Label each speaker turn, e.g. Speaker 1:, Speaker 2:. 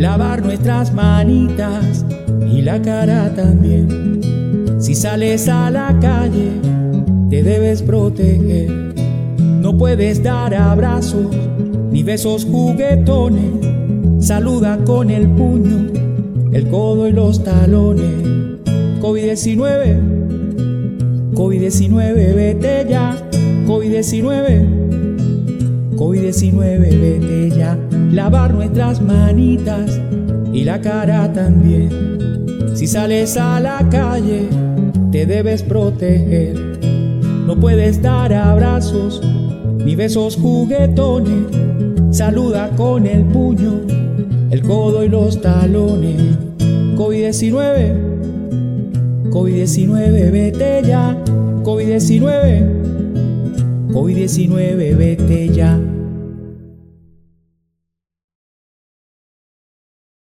Speaker 1: lavar nuestras manitas y la cara también. Si sales a la calle, te debes proteger. No puedes dar abrazos ni besos juguetones. Saluda con el puño, el codo y los talones. COVID-19, COVID-19, vete ya. COVID-19, COVID-19, vete ya. Lavar nuestras manitas y la cara también. Si sales a la calle, te debes proteger. No puedes dar abrazos ni besos juguetones. Saluda con el puño, el codo y los talones. COVID-19, COVID-19, vete ya. COVID-19, COVID-19, vete ya.